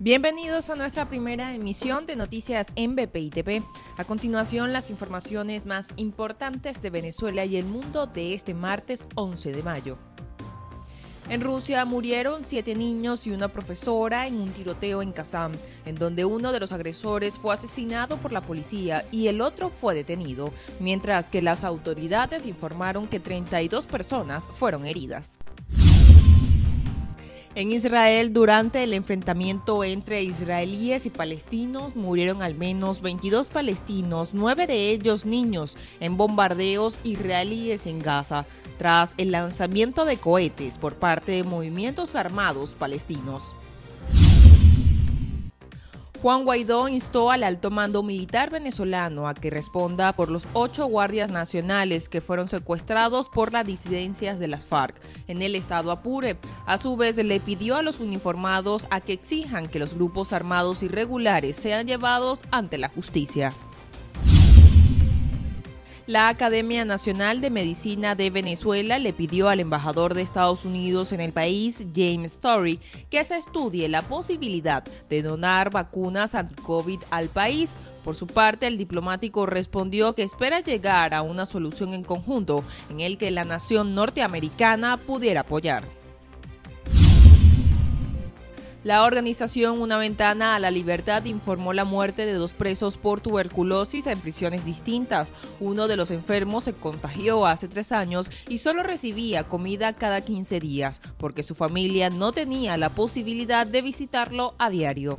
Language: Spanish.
Bienvenidos a nuestra primera emisión de noticias en BPI TV. A continuación, las informaciones más importantes de Venezuela y el mundo de este martes 11 de mayo. En Rusia murieron siete niños y una profesora en un tiroteo en Kazán, en donde uno de los agresores fue asesinado por la policía y el otro fue detenido, mientras que las autoridades informaron que 32 personas fueron heridas. En Israel, durante el enfrentamiento entre israelíes y palestinos, murieron al menos 22 palestinos, nueve de ellos niños, en bombardeos israelíes en Gaza, tras el lanzamiento de cohetes por parte de movimientos armados palestinos. Juan Guaidó instó al alto mando militar venezolano a que responda por los ocho guardias nacionales que fueron secuestrados por las disidencias de las FARC en el estado Apure. A su vez, le pidió a los uniformados a que exijan que los grupos armados irregulares sean llevados ante la justicia. La Academia Nacional de Medicina de Venezuela le pidió al embajador de Estados Unidos en el país, James Story, que se estudie la posibilidad de donar vacunas anti-COVID al país. Por su parte, el diplomático respondió que espera llegar a una solución en conjunto en el que la nación norteamericana pudiera apoyar. La organización Una Ventana a la Libertad informó la muerte de dos presos por tuberculosis en prisiones distintas. Uno de los enfermos se contagió hace tres años y solo recibía comida cada 15 días porque su familia no tenía la posibilidad de visitarlo a diario.